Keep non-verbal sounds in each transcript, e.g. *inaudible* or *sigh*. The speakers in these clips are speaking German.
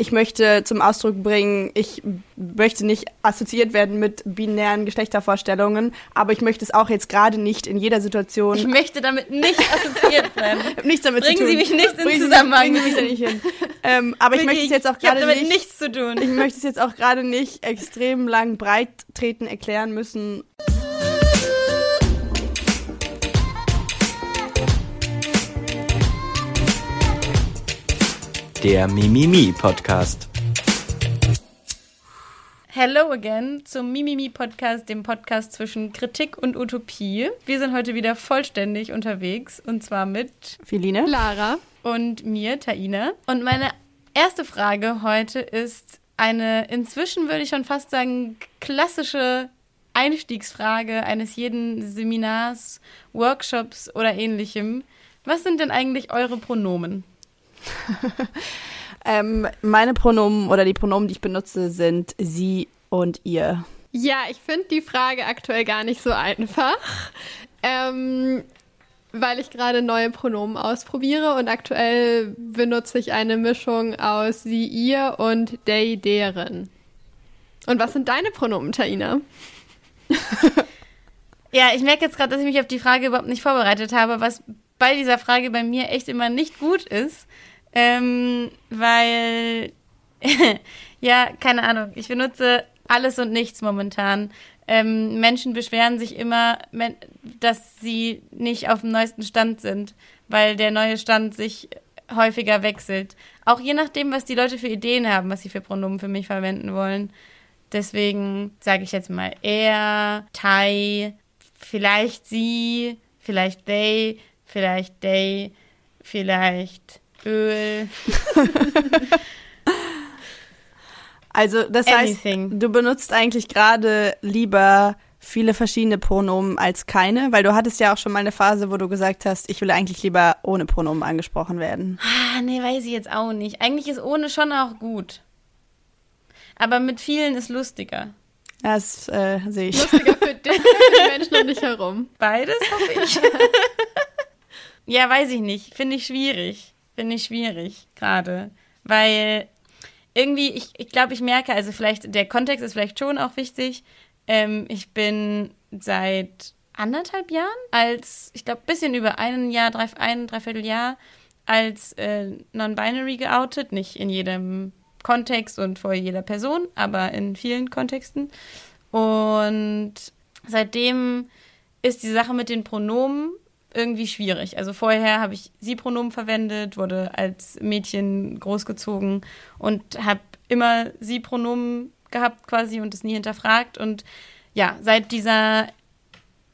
ich möchte zum Ausdruck bringen, ich möchte nicht assoziiert werden mit binären Geschlechtervorstellungen, aber ich möchte es auch jetzt gerade nicht in jeder Situation. Ich möchte damit nicht assoziiert werden. *laughs* nichts damit bringen zu tun. Sie mich nicht in bringen Zusammenhang. Sie, bringen Sie mich da nicht hin. Ähm, aber ich möchte es jetzt auch gerade nicht. nichts zu tun. Ich möchte es jetzt auch gerade nicht extrem lang breit treten erklären müssen. Der Mimimi Podcast. Hello again zum Mimimi Podcast, dem Podcast zwischen Kritik und Utopie. Wir sind heute wieder vollständig unterwegs und zwar mit Philine, Lara und mir, Taina. Und meine erste Frage heute ist eine inzwischen würde ich schon fast sagen klassische Einstiegsfrage eines jeden Seminars, Workshops oder ähnlichem. Was sind denn eigentlich eure Pronomen? *laughs* ähm, meine Pronomen oder die Pronomen, die ich benutze, sind sie und ihr. Ja, ich finde die Frage aktuell gar nicht so einfach, ähm, weil ich gerade neue Pronomen ausprobiere und aktuell benutze ich eine Mischung aus sie, ihr und they, deren. Und was sind deine Pronomen, Taina? *laughs* ja, ich merke jetzt gerade, dass ich mich auf die Frage überhaupt nicht vorbereitet habe, was bei dieser Frage bei mir echt immer nicht gut ist. Ähm, weil, *laughs* ja, keine Ahnung, ich benutze alles und nichts momentan. Ähm, Menschen beschweren sich immer, dass sie nicht auf dem neuesten Stand sind, weil der neue Stand sich häufiger wechselt. Auch je nachdem, was die Leute für Ideen haben, was sie für Pronomen für mich verwenden wollen. Deswegen sage ich jetzt mal er, Tai, vielleicht sie, vielleicht they, vielleicht they, vielleicht Öl. *laughs* also das Anything. heißt, du benutzt eigentlich gerade lieber viele verschiedene Pronomen als keine, weil du hattest ja auch schon mal eine Phase, wo du gesagt hast, ich will eigentlich lieber ohne Pronomen angesprochen werden. Ah, nee, weiß ich jetzt auch nicht. Eigentlich ist ohne schon auch gut. Aber mit vielen ist lustiger. Das äh, sehe ich. Lustiger für *laughs* für die Menschen um dich herum. Beides hoffe ich. *laughs* ja, weiß ich nicht. Finde ich schwierig. Finde ich schwierig gerade. Weil irgendwie, ich, ich glaube, ich merke, also vielleicht, der Kontext ist vielleicht schon auch wichtig. Ähm, ich bin seit anderthalb Jahren als, ich glaube, ein bisschen über ein Jahr, drei, ein, dreiviertel Jahr als äh, non-binary geoutet. Nicht in jedem Kontext und vor jeder Person, aber in vielen Kontexten. Und seitdem ist die Sache mit den Pronomen irgendwie schwierig. Also vorher habe ich Sie-Pronomen verwendet, wurde als Mädchen großgezogen und habe immer Sie-Pronomen gehabt quasi und es nie hinterfragt. Und ja, seit dieser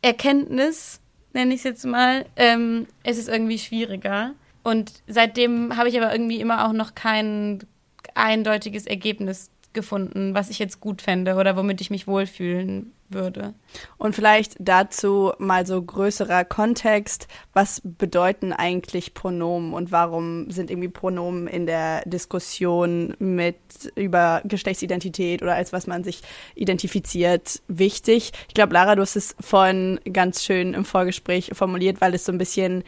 Erkenntnis, nenne ich es jetzt mal, ähm, ist es irgendwie schwieriger. Und seitdem habe ich aber irgendwie immer auch noch kein eindeutiges Ergebnis gefunden, was ich jetzt gut fände oder womit ich mich wohlfühlen würde. Und vielleicht dazu mal so größerer Kontext. Was bedeuten eigentlich Pronomen und warum sind irgendwie Pronomen in der Diskussion mit über Geschlechtsidentität oder als was man sich identifiziert wichtig? Ich glaube, Lara, du hast es vorhin ganz schön im Vorgespräch formuliert, weil es so ein bisschen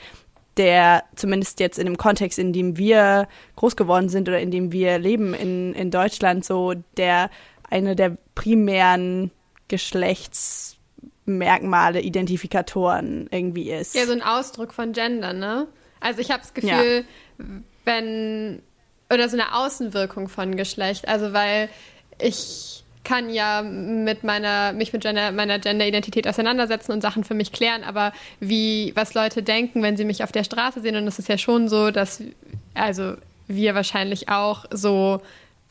der zumindest jetzt in dem Kontext, in dem wir groß geworden sind oder in dem wir leben in, in Deutschland, so der eine der primären Geschlechtsmerkmale, Identifikatoren irgendwie ist. Ja, so ein Ausdruck von Gender, ne? Also ich habe das Gefühl, ja. wenn oder so eine Außenwirkung von Geschlecht, also weil ich kann ja mit meiner, mich mit Gender, meiner Gender-Identität auseinandersetzen und Sachen für mich klären, aber wie, was Leute denken, wenn sie mich auf der Straße sehen, und es ist ja schon so, dass, also wir wahrscheinlich auch so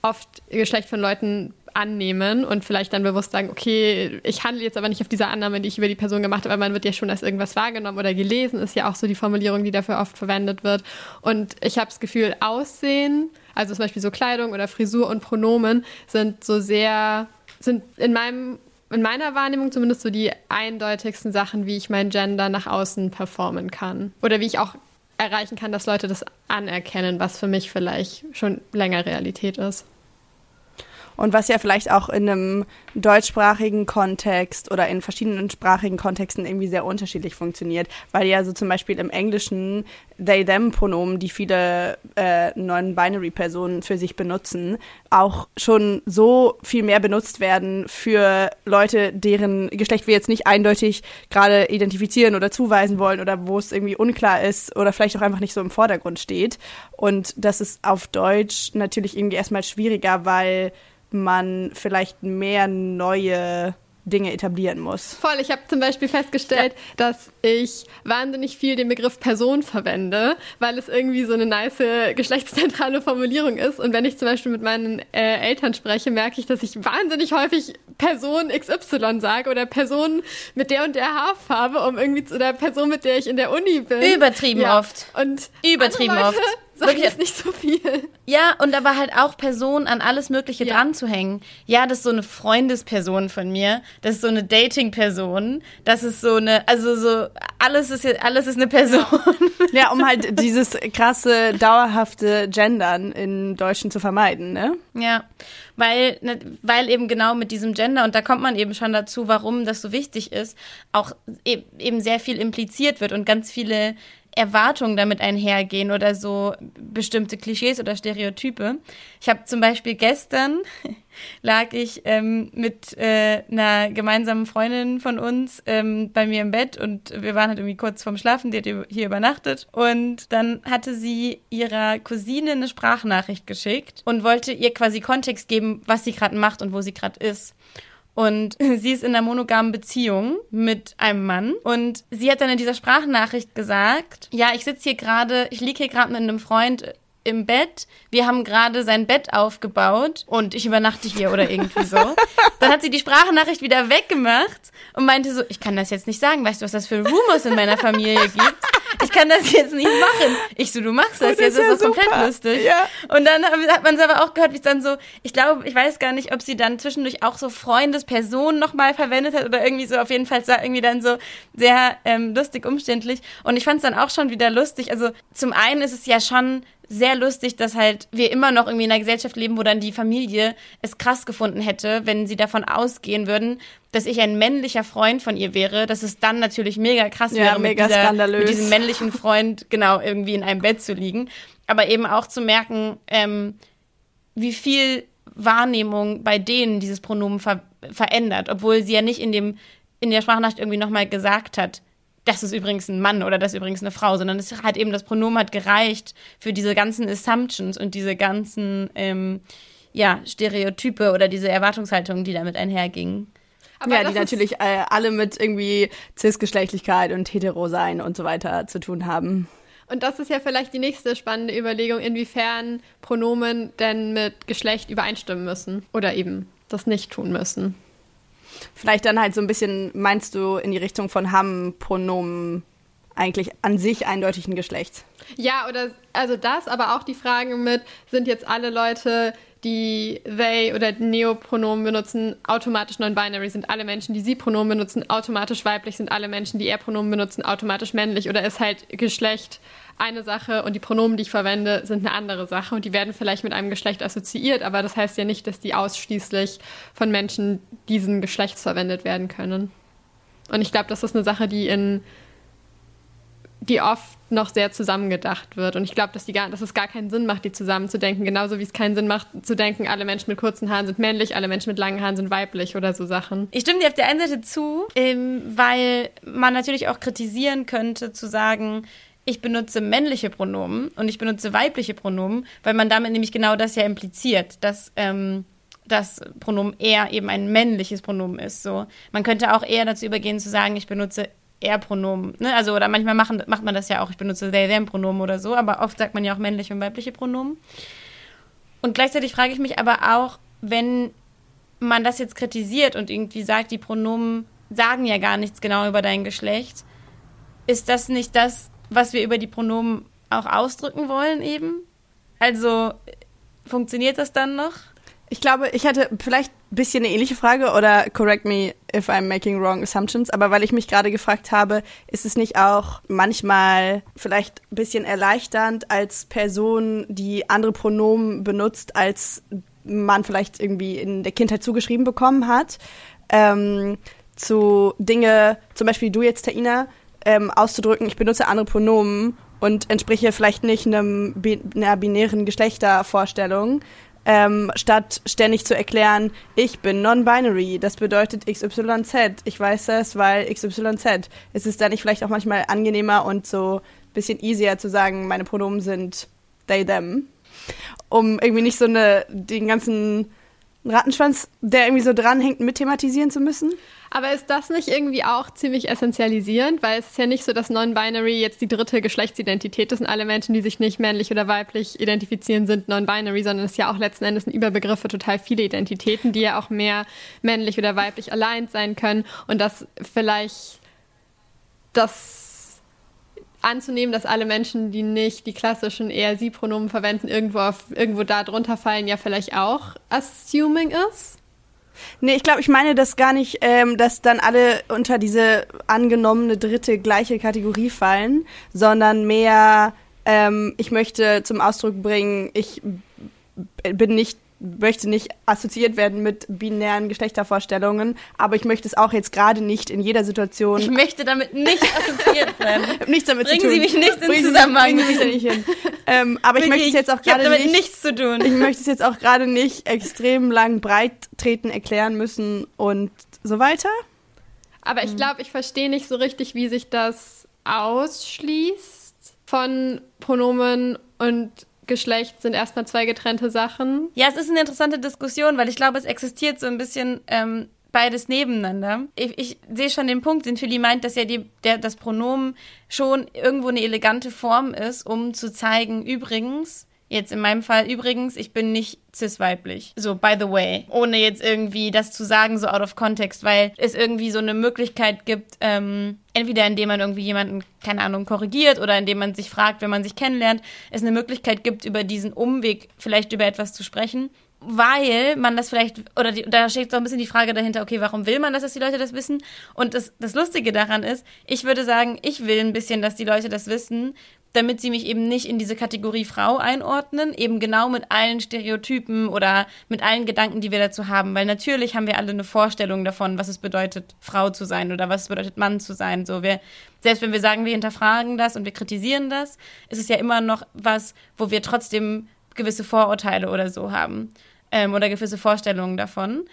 oft Geschlecht von Leuten annehmen und vielleicht dann bewusst sagen, okay, ich handle jetzt aber nicht auf diese Annahme, die ich über die Person gemacht habe, aber man wird ja schon als irgendwas wahrgenommen oder gelesen, ist ja auch so die Formulierung, die dafür oft verwendet wird. Und ich habe das Gefühl, Aussehen, also zum Beispiel so Kleidung oder Frisur und Pronomen sind so sehr, sind in meinem in meiner Wahrnehmung zumindest so die eindeutigsten Sachen, wie ich mein Gender nach außen performen kann. Oder wie ich auch erreichen kann, dass Leute das anerkennen, was für mich vielleicht schon länger Realität ist. Und was ja vielleicht auch in einem deutschsprachigen Kontext oder in verschiedenen sprachigen Kontexten irgendwie sehr unterschiedlich funktioniert, weil ja so zum Beispiel im Englischen they-them-Pronomen, die viele äh, non-binary-Personen für sich benutzen, auch schon so viel mehr benutzt werden für Leute, deren Geschlecht wir jetzt nicht eindeutig gerade identifizieren oder zuweisen wollen oder wo es irgendwie unklar ist oder vielleicht auch einfach nicht so im Vordergrund steht. Und das ist auf Deutsch natürlich irgendwie erstmal schwieriger, weil man vielleicht mehr neue Dinge etablieren muss. Voll, ich habe zum Beispiel festgestellt, ja. dass ich wahnsinnig viel den Begriff Person verwende, weil es irgendwie so eine nice geschlechtszentrale Formulierung ist. Und wenn ich zum Beispiel mit meinen äh, Eltern spreche, merke ich, dass ich wahnsinnig häufig Person XY sage oder Person mit der und der Haarfarbe, um irgendwie zu der Person, mit der ich in der Uni bin. Übertrieben ja. oft. Und übertrieben oft Wirklich jetzt nicht so viel. Ja, und aber halt auch Personen an alles Mögliche ja. dran zu hängen. Ja, das ist so eine Freundesperson von mir. Das ist so eine Dating-Person. Das ist so eine, also so, alles ist, alles ist eine Person. Ja, um halt dieses krasse, dauerhafte Gendern in Deutschen zu vermeiden, ne? Ja, weil, ne, weil eben genau mit diesem Gender, und da kommt man eben schon dazu, warum das so wichtig ist, auch e-, eben sehr viel impliziert wird und ganz viele Erwartungen damit einhergehen oder so bestimmte Klischees oder Stereotype. Ich habe zum Beispiel gestern *laughs* lag ich ähm, mit äh, einer gemeinsamen Freundin von uns ähm, bei mir im Bett und wir waren halt irgendwie kurz vorm Schlafen, die hat hier übernachtet und dann hatte sie ihrer Cousine eine Sprachnachricht geschickt und wollte ihr quasi Kontext geben, was sie gerade macht und wo sie gerade ist. Und *laughs* sie ist in einer monogamen Beziehung mit einem Mann. Und sie hat dann in dieser Sprachnachricht gesagt, ja, ich sitze hier gerade, ich liege hier gerade mit einem Freund im Bett. Wir haben gerade sein Bett aufgebaut und ich übernachte hier oder irgendwie so. *laughs* Dann hat sie die Sprachnachricht wieder weggemacht und meinte so, ich kann das jetzt nicht sagen. Weißt du, was das für Rumors in meiner Familie gibt? Ich kann das jetzt nicht machen. Ich so, du machst das, oh, das jetzt, ist das ja komplett lustig. Ja. Und dann hat man es aber auch gehört, wie es dann so, ich glaube, ich weiß gar nicht, ob sie dann zwischendurch auch so Freundespersonen nochmal verwendet hat oder irgendwie so, auf jeden Fall irgendwie dann so sehr ähm, lustig, umständlich. Und ich fand es dann auch schon wieder lustig. Also zum einen ist es ja schon sehr lustig, dass halt wir immer noch irgendwie in einer Gesellschaft leben, wo dann die Familie es krass gefunden hätte, wenn sie davon ausgehen würden, dass ich ein männlicher Freund von ihr wäre, dass es dann natürlich mega krass ja, wäre, mega mit, dieser, skandalös. mit diesem männlichen Freund genau irgendwie in einem Bett zu liegen. Aber eben auch zu merken, ähm, wie viel Wahrnehmung bei denen dieses Pronomen ver verändert, obwohl sie ja nicht in dem in der Sprachnachricht irgendwie nochmal gesagt hat, das ist übrigens ein Mann oder das ist übrigens eine Frau, sondern es hat eben das Pronomen hat gereicht für diese ganzen Assumptions und diese ganzen ähm, ja, Stereotype oder diese Erwartungshaltungen, die damit einhergingen. Aber ja, die natürlich äh, alle mit irgendwie Cisgeschlechtlichkeit und Hetero sein und so weiter zu tun haben. Und das ist ja vielleicht die nächste spannende Überlegung, inwiefern Pronomen denn mit Geschlecht übereinstimmen müssen oder eben das nicht tun müssen. Vielleicht dann halt so ein bisschen, meinst du, in die Richtung von haben Pronomen eigentlich an sich eindeutigen Geschlechts? Ja, oder also das, aber auch die Frage mit, sind jetzt alle Leute, die they oder Neopronomen benutzen, automatisch non-binary, sind alle Menschen, die sie Pronomen benutzen, automatisch weiblich, sind alle Menschen, die er Pronomen benutzen, automatisch männlich oder ist halt Geschlecht eine Sache und die Pronomen, die ich verwende, sind eine andere Sache und die werden vielleicht mit einem Geschlecht assoziiert, aber das heißt ja nicht, dass die ausschließlich von Menschen diesen Geschlechts verwendet werden können. Und ich glaube, das ist eine Sache, die in die oft noch sehr zusammengedacht wird. Und ich glaube, dass, dass es gar keinen Sinn macht, die zusammenzudenken. Genauso wie es keinen Sinn macht, zu denken, alle Menschen mit kurzen Haaren sind männlich, alle Menschen mit langen Haaren sind weiblich oder so Sachen. Ich stimme dir auf der einen Seite zu, ähm, weil man natürlich auch kritisieren könnte, zu sagen, ich benutze männliche Pronomen und ich benutze weibliche Pronomen, weil man damit nämlich genau das ja impliziert, dass ähm, das Pronomen er eben ein männliches Pronomen ist. So, man könnte auch eher dazu übergehen zu sagen, ich benutze er-Pronomen. Ne? Also oder manchmal machen, macht man das ja auch, ich benutze they them Pronomen oder so, aber oft sagt man ja auch männliche und weibliche Pronomen. Und gleichzeitig frage ich mich aber auch, wenn man das jetzt kritisiert und irgendwie sagt, die Pronomen sagen ja gar nichts genau über dein Geschlecht, ist das nicht das, was wir über die Pronomen auch ausdrücken wollen eben? Also funktioniert das dann noch? Ich glaube, ich hatte vielleicht ein bisschen eine ähnliche Frage oder correct me if I'm making wrong assumptions, aber weil ich mich gerade gefragt habe, ist es nicht auch manchmal vielleicht ein bisschen erleichternd als Person, die andere Pronomen benutzt als man vielleicht irgendwie in der Kindheit zugeschrieben bekommen hat, ähm, zu Dinge, zum Beispiel du jetzt, Taina, ähm, auszudrücken, ich benutze andere Pronomen und entspreche vielleicht nicht einem, einer binären Geschlechtervorstellung, ähm, statt ständig zu erklären, ich bin non-binary, das bedeutet XYZ, ich weiß das, weil XYZ. Ist es da nicht vielleicht auch manchmal angenehmer und so ein bisschen easier zu sagen, meine Pronomen sind they, them, um irgendwie nicht so eine, den ganzen Rattenschwanz, der irgendwie so dranhängt, mit thematisieren zu müssen? Aber ist das nicht irgendwie auch ziemlich essentialisierend? Weil es ist ja nicht so, dass Non-Binary jetzt die dritte Geschlechtsidentität ist und alle Menschen, die sich nicht männlich oder weiblich identifizieren, sind Non-Binary, sondern es ist ja auch letzten Endes ein Überbegriff für total viele Identitäten, die ja auch mehr männlich oder weiblich allein sein können und dass vielleicht das anzunehmen, dass alle Menschen, die nicht die klassischen eher Sie-Pronomen verwenden, irgendwo, auf, irgendwo da drunter fallen, ja vielleicht auch assuming ist? Nee, ich glaube, ich meine das gar nicht, ähm, dass dann alle unter diese angenommene dritte gleiche Kategorie fallen, sondern mehr, ähm, ich möchte zum Ausdruck bringen, ich bin nicht möchte nicht assoziiert werden mit binären Geschlechtervorstellungen, aber ich möchte es auch jetzt gerade nicht in jeder Situation. Ich möchte damit nicht *laughs* assoziiert werden. nichts damit Bringen zu tun. Sie mich nicht in Bringen Sie- Zusammenhang. bringen Sie mich da nicht hin. Ähm, aber ich möchte es jetzt auch gerade damit nicht. nichts zu tun. Ich möchte es jetzt auch gerade nicht extrem lang breit treten, erklären müssen und so weiter. Aber ich glaube, ich verstehe nicht so richtig, wie sich das ausschließt von Pronomen und Geschlecht sind erstmal zwei getrennte Sachen. Ja, es ist eine interessante Diskussion, weil ich glaube, es existiert so ein bisschen ähm, beides nebeneinander. Ich, ich sehe schon den Punkt, den Philly meint, dass ja die, der, das Pronomen schon irgendwo eine elegante Form ist, um zu zeigen, übrigens, jetzt in meinem Fall, übrigens, ich bin nicht cis-weiblich. So, by the way. Ohne jetzt irgendwie das zu sagen, so out of context, weil es irgendwie so eine Möglichkeit gibt, ähm, entweder indem man irgendwie jemanden, keine Ahnung, korrigiert oder indem man sich fragt, wenn man sich kennenlernt, es eine Möglichkeit gibt, über diesen Umweg vielleicht über etwas zu sprechen weil man das vielleicht, oder die, da steht so ein bisschen die Frage dahinter, okay, warum will man das, dass die Leute das wissen? Und das, das Lustige daran ist, ich würde sagen, ich will ein bisschen, dass die Leute das wissen, damit sie mich eben nicht in diese Kategorie Frau einordnen, eben genau mit allen Stereotypen oder mit allen Gedanken, die wir dazu haben. Weil natürlich haben wir alle eine Vorstellung davon, was es bedeutet, Frau zu sein oder was es bedeutet, Mann zu sein. So, wir, selbst wenn wir sagen, wir hinterfragen das und wir kritisieren das, ist es ja immer noch was, wo wir trotzdem gewisse Vorurteile oder so haben ähm, oder gewisse Vorstellungen davon.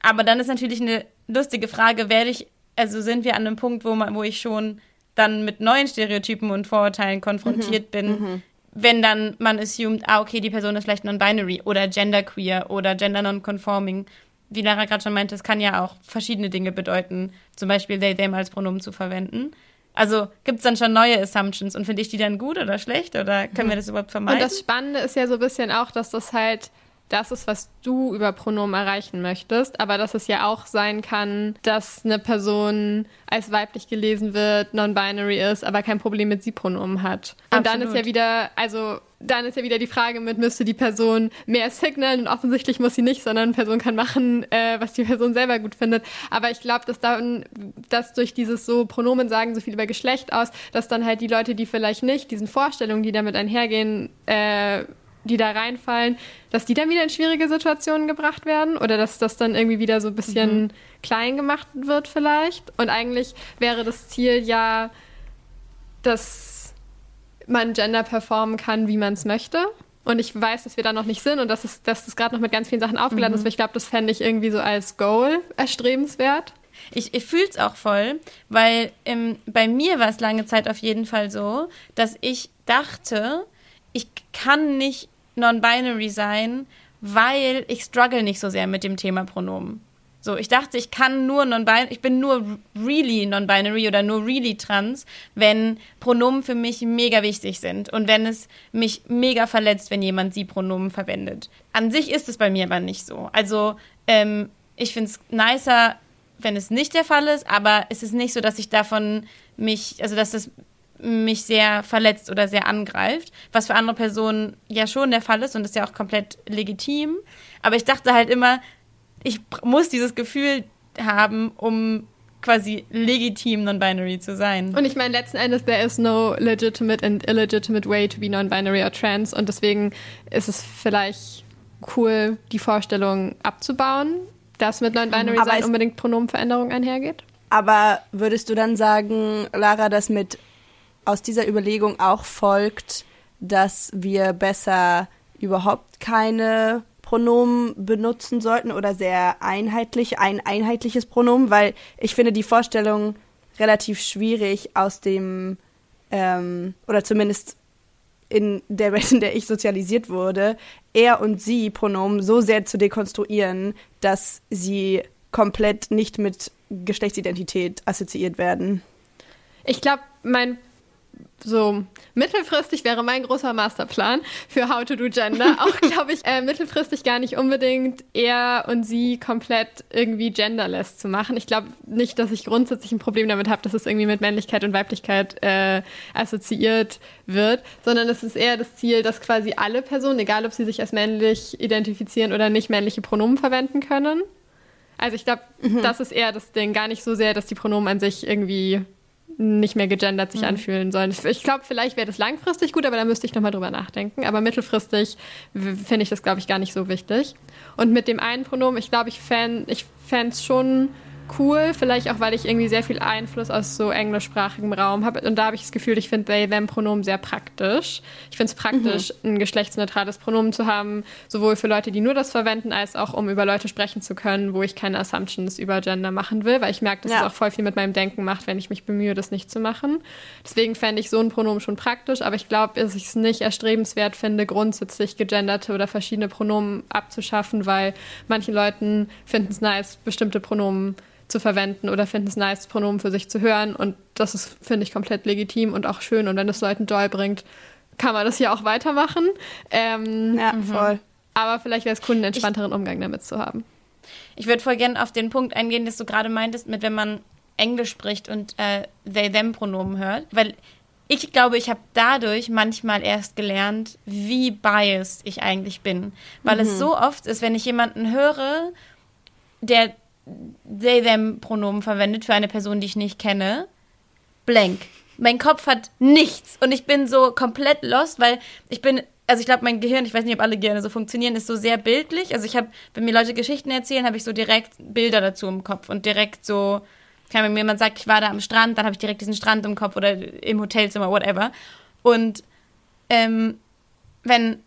Aber dann ist natürlich eine lustige Frage, werde ich, also sind wir an einem Punkt, wo, man, wo ich schon dann mit neuen Stereotypen und Vorurteilen konfrontiert bin, wenn dann man assumed, ah, okay, die Person ist vielleicht non-binary oder genderqueer oder gender non-conforming. Wie Lara gerade schon meinte, es kann ja auch verschiedene Dinge bedeuten, zum Beispiel they, them als Pronomen zu verwenden. Also gibt es dann schon neue Assumptions und finde ich die dann gut oder schlecht oder können wir das überhaupt vermeiden? Und das Spannende ist ja so ein bisschen auch, dass das halt das ist, was du über Pronomen erreichen möchtest, aber dass es ja auch sein kann, dass eine Person als weiblich gelesen wird, non-binary ist, aber kein Problem mit Sie-Pronomen hat. Und dann ist Absolut. ja wieder, also dann ist ja wieder die Frage mit, müsste die Person mehr signalen und offensichtlich muss sie nicht, sondern eine Person kann machen, äh, was die Person selber gut findet. Aber ich glaube, dass dann, dass durch dieses so Pronomen sagen so viel über Geschlecht aus, dass dann halt die Leute, die vielleicht nicht diesen Vorstellungen, die damit einhergehen, äh, die da reinfallen, dass die dann wieder in schwierige Situationen gebracht werden oder dass das dann irgendwie wieder so ein bisschen Mhm. klein gemacht wird vielleicht. Und eigentlich wäre das Ziel ja, dass man Gender performen kann, wie man es möchte. Und ich weiß, dass wir da noch nicht sind und dass, es, dass das gerade noch mit ganz vielen Sachen aufgeladen ist, aber ich glaube, das fände ich irgendwie so als Goal erstrebenswert. Ich, ich fühle es auch voll, weil ähm, bei mir war es lange Zeit auf jeden Fall so, dass ich dachte, ich kann nicht non-binary sein, weil ich struggle nicht so sehr mit dem Thema Pronomen. So, ich dachte, ich kann nur non-binary, ich bin nur really non-binary oder nur really trans, wenn Pronomen für mich mega wichtig sind und wenn es mich mega verletzt, wenn jemand sie Pronomen verwendet. An sich ist es bei mir aber nicht so. Also, ähm, ich finde es nicer, wenn es nicht der Fall ist, aber es ist nicht so, dass ich davon mich, also dass das mich sehr verletzt oder sehr angreift, was für andere Personen ja schon der Fall ist und ist ja auch komplett legitim. Aber ich dachte halt immer, ich muss dieses Gefühl haben, um quasi legitim non-binary zu sein. Und ich meine, letzten Endes, there is no legitimate and illegitimate way to be non-binary or trans. Und deswegen ist es vielleicht cool, die Vorstellung abzubauen, dass mit Non-Binary-Sein unbedingt Pronomenveränderung einhergeht. Aber würdest du dann sagen, Lara, dass mit aus dieser Überlegung auch folgt, dass wir besser überhaupt keine Pronomen benutzen sollten oder sehr einheitlich, ein einheitliches Pronomen, weil ich finde die Vorstellung relativ schwierig aus dem, ähm, oder zumindest in der Welt, in der ich sozialisiert wurde, er und sie Pronomen so sehr zu dekonstruieren, dass sie komplett nicht mit Geschlechtsidentität assoziiert werden. Ich glaube, mein so mittelfristig wäre mein großer Masterplan für How to Do Gender *laughs* auch, glaube ich, äh, mittelfristig gar nicht unbedingt er und sie komplett irgendwie genderless zu machen. Ich glaube nicht, dass ich grundsätzlich ein Problem damit habe, dass es irgendwie mit Männlichkeit und Weiblichkeit äh, assoziiert wird, sondern es ist eher das Ziel, dass quasi alle Personen, egal ob sie sich als männlich identifizieren oder nicht, männliche Pronomen verwenden können. Also ich glaube, mhm. das ist eher das Ding, gar nicht so sehr, dass die Pronomen an sich irgendwie nicht mehr gegendert sich mhm. anfühlen sollen. Ich glaube, vielleicht wäre das langfristig gut, aber da müsste ich nochmal drüber nachdenken. Aber mittelfristig finde ich das, glaube ich, gar nicht so wichtig. Und mit dem einen Pronomen, ich glaube, ich fände ich es schon cool, vielleicht auch, weil ich irgendwie sehr viel Einfluss aus so englischsprachigem Raum habe. Und da habe ich das Gefühl, ich finde They-Them-Pronomen sehr praktisch. Ich finde es praktisch, mhm. ein geschlechtsneutrales Pronomen zu haben, sowohl für Leute, die nur das verwenden, als auch um über Leute sprechen zu können, wo ich keine Assumptions über Gender machen will, weil ich merke, dass ja. es auch voll viel mit meinem Denken macht, wenn ich mich bemühe, das nicht zu machen. Deswegen fände ich so ein Pronomen schon praktisch, aber ich glaube, dass ich es nicht erstrebenswert finde, grundsätzlich gegenderte oder verschiedene Pronomen abzuschaffen, weil manchen Leuten finden es nice, bestimmte Pronomen zu verwenden oder finden es nice, Pronomen für sich zu hören. Und das ist, finde ich, komplett legitim und auch schön. Und wenn es Leuten Joy bringt, kann man das hier auch weitermachen. Ähm, ja, mhm. voll. Aber vielleicht wäre es cool, einen entspannteren ich, Umgang damit zu haben. Ich würde voll gerne auf den Punkt eingehen, dass du gerade meintest, mit wenn man Englisch spricht und äh, they-them-Pronomen hört. Weil ich glaube, ich habe dadurch manchmal erst gelernt, wie biased ich eigentlich bin. Weil mhm. es so oft ist, wenn ich jemanden höre, der they, them Pronomen verwendet für eine Person, die ich nicht kenne. Blank. Mein Kopf hat nichts und ich bin so komplett lost, weil ich bin, also ich glaube, mein Gehirn, ich weiß nicht, ob alle Gehirne so funktionieren, ist so sehr bildlich. Also ich habe, wenn mir Leute Geschichten erzählen, habe ich so direkt Bilder dazu im Kopf und direkt so, wenn mir jemand sagt, ich war da am Strand, dann habe ich direkt diesen Strand im Kopf oder im Hotelzimmer, whatever. Und ähm, wenn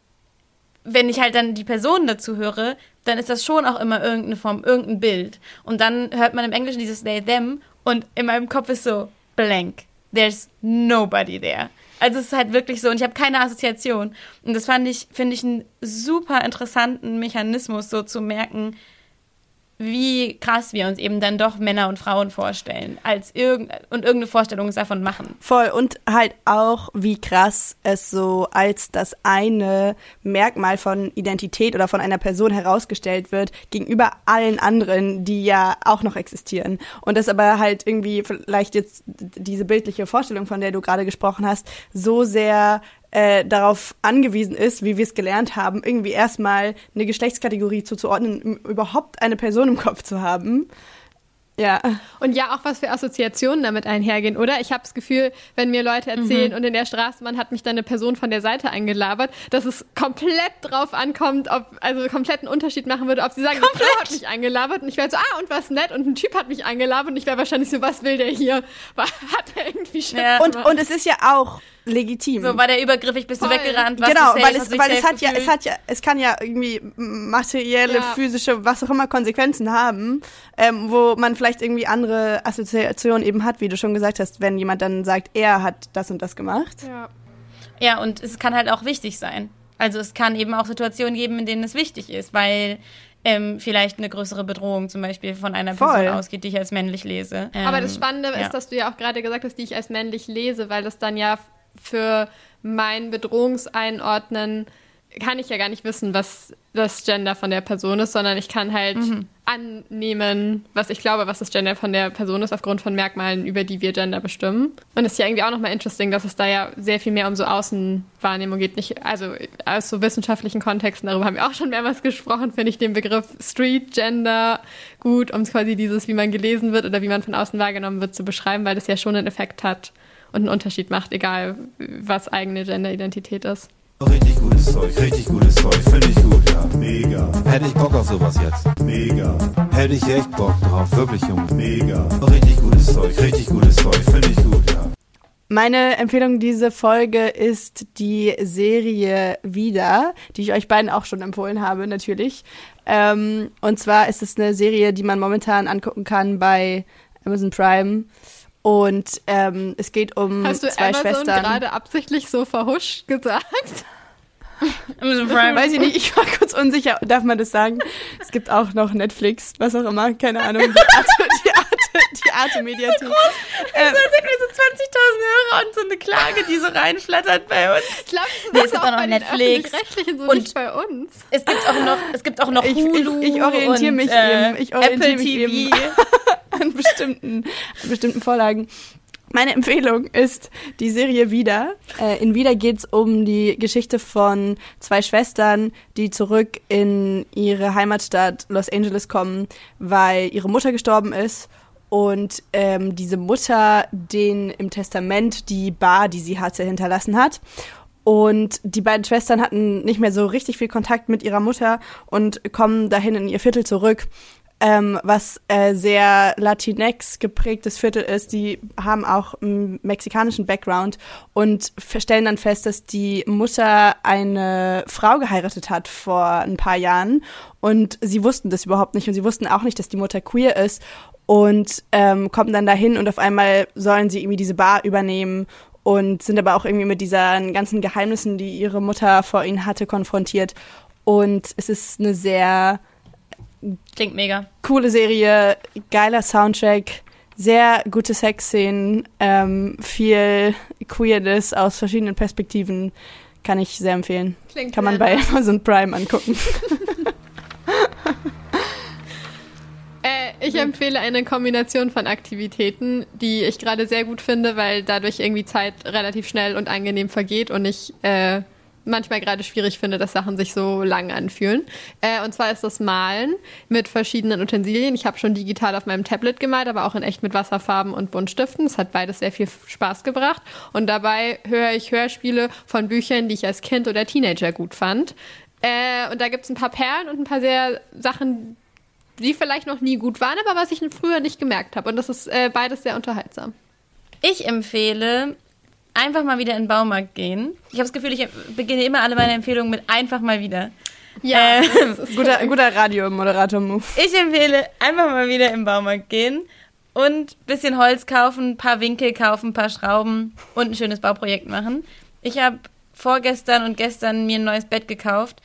wenn ich halt dann die Person dazu höre, dann ist das schon auch immer irgendeine Form, irgendein Bild. Und dann hört man im Englischen dieses they, them und in meinem Kopf ist so blank. There's nobody there. Also es ist halt wirklich so und ich habe keine Assoziation. Und das fand ich, finde ich, einen super interessanten Mechanismus, so zu merken, wie krass wir uns eben dann doch Männer und Frauen vorstellen als irgend und irgendeine Vorstellung davon machen. Voll und halt auch wie krass es so als das eine Merkmal von Identität oder von einer Person herausgestellt wird gegenüber allen anderen, die ja auch noch existieren und das aber halt irgendwie vielleicht jetzt diese bildliche Vorstellung, von der du gerade gesprochen hast, so sehr äh, darauf angewiesen ist, wie wir es gelernt haben, irgendwie erstmal eine Geschlechtskategorie zuzuordnen, um überhaupt eine Person im Kopf zu haben. Ja. Und ja, auch was für Assoziationen damit einhergehen, oder? Ich habe das Gefühl, wenn mir Leute erzählen mhm. und in der Straßenbahn hat mich dann eine Person von der Seite eingelabert, dass es komplett drauf ankommt, ob, also komplett einen Unterschied machen würde, ob sie sagen, komplett. eine Frau hat mich eingelabert und ich wäre so, ah, und was nett und ein Typ hat mich eingelabert und ich wäre wahrscheinlich so, was will der hier? *laughs* Hat er irgendwie Shit ja. Und, und es ist ja auch legitim. So war der übergriffig, bist Voll. du weggerannt, was Genau, weil es, weil es hat gefühlt. ja, es hat ja, es kann ja irgendwie materielle, ja. physische, was auch immer Konsequenzen haben, ähm, wo man vielleicht irgendwie andere Assoziationen eben hat, wie du schon gesagt hast, wenn jemand dann sagt, er hat das und das gemacht. Ja. Ja, und es kann halt auch wichtig sein. Also es kann eben auch Situationen geben, in denen es wichtig ist, weil ähm, vielleicht eine größere Bedrohung zum Beispiel von einer Voll. Person ausgeht, die ich als männlich lese. Ähm, Aber das Spannende ja. ist, dass du ja auch gerade gesagt hast, die ich als männlich lese, weil das dann ja für mein Bedrohungseinordnen kann ich ja gar nicht wissen, was das Gender von der Person ist, sondern ich kann halt mhm. annehmen, was ich glaube, was das Gender von der Person ist, aufgrund von Merkmalen, über die wir Gender bestimmen. Und es ist ja irgendwie auch nochmal interesting, dass es da ja sehr viel mehr um so Außenwahrnehmung geht. Nicht, also aus so wissenschaftlichen Kontexten, darüber haben wir auch schon mehrmals gesprochen, finde ich den Begriff Street Gender gut, um quasi dieses, wie man gelesen wird oder wie man von außen wahrgenommen wird, zu beschreiben, weil das ja schon einen Effekt hat und einen Unterschied macht, egal was eigene Genderidentität ist. Richtig gutes Zeug, richtig gutes Zeug, finde ich gut, ja. Mega. Hätte ich Bock auf sowas jetzt. Mega. Hätte ich echt Bock drauf, wirklich, Junge. Mega. Richtig gutes Zeug, richtig gutes Zeug, finde ich gut, ja. Meine Empfehlung diese Folge ist die Serie Wieder, die ich euch beiden auch schon empfohlen habe, natürlich. Ähm, und zwar ist es eine Serie, die man momentan angucken kann bei Amazon Prime. Und ähm, es geht um Hast du zwei Amazon Schwestern. gerade absichtlich so verhuscht gesagt? Amazon Prime. *laughs* Weiß ich nicht, ich war kurz unsicher. Darf man das sagen? Es gibt auch noch Netflix, was auch immer, keine Ahnung. *laughs* Die *laughs* Die Arte Mediathek. Ähm, Das sind so 20.000 Hörer und so eine Klage, die so reinflattert bei uns. Ich glaube, es ist gibt auch auch noch Netflix so und- nicht bei uns. Es gibt auch noch, es gibt auch noch Ich- ich- Hulu ich orientiere und, mich äh, eben, ich orientiere Apple mich TV. eben. *laughs* an bestimmten, an bestimmten Vorlagen. Meine Empfehlung ist die Serie Wieder. Äh, in Wieder geht es um die Geschichte von zwei Schwestern, die zurück in ihre Heimatstadt Los Angeles kommen, weil ihre Mutter gestorben ist und ähm, diese Mutter den im Testament die Bar, die sie hatte, hinterlassen hat. Und die beiden Schwestern hatten nicht mehr so richtig viel Kontakt mit ihrer Mutter und kommen dahin in ihr Viertel zurück, ähm, was äh, sehr Latinx geprägtes Viertel ist. Die haben auch einen mexikanischen Background und stellen dann fest, dass die Mutter eine Frau geheiratet hat vor ein paar Jahren und sie wussten das überhaupt nicht und sie wussten auch nicht, dass die Mutter queer ist und ähm, kommen dann dahin und auf einmal sollen sie irgendwie diese Bar übernehmen und sind aber auch irgendwie mit diesen ganzen Geheimnissen, die ihre Mutter vor ihnen hatte, konfrontiert. Und es ist eine sehr Klingt mega. coole Serie, geiler Soundtrack, sehr gute Sexszenen, ähm, viel Queerness aus verschiedenen Perspektiven. Kann ich sehr empfehlen. Klingt Kann man bei. Amazon Prime angucken. *laughs* empfehle eine Kombination von Aktivitäten, die ich gerade sehr gut finde, weil dadurch irgendwie Zeit relativ schnell und angenehm vergeht und ich äh, manchmal gerade schwierig finde, dass Sachen sich so lang anfühlen. Äh, und zwar ist das Malen mit verschiedenen Utensilien. Ich habe schon digital auf meinem Tablet gemalt, aber auch in echt mit Wasserfarben und Buntstiften. Es hat beides sehr viel Spaß gebracht. Und dabei höre ich Hörspiele von Büchern, die ich als Kind oder Teenager gut fand. Äh, und da gibt es ein paar Perlen und ein paar sehr Sachen, die vielleicht noch nie gut waren, aber was ich früher nicht gemerkt habe. Und das ist äh, beides sehr unterhaltsam. Ich empfehle, einfach mal wieder in den Baumarkt gehen. Ich habe das Gefühl, ich beginne immer alle meine Empfehlungen mit einfach mal wieder. Ja, Ähm, *laughs* guter guter Radiomoderator-Move. Ich empfehle, einfach mal wieder im Baumarkt gehen und ein bisschen Holz kaufen, ein paar Winkel kaufen, ein paar Schrauben und ein schönes Bauprojekt machen. Ich habe vorgestern und gestern mir ein neues Bett gekauft.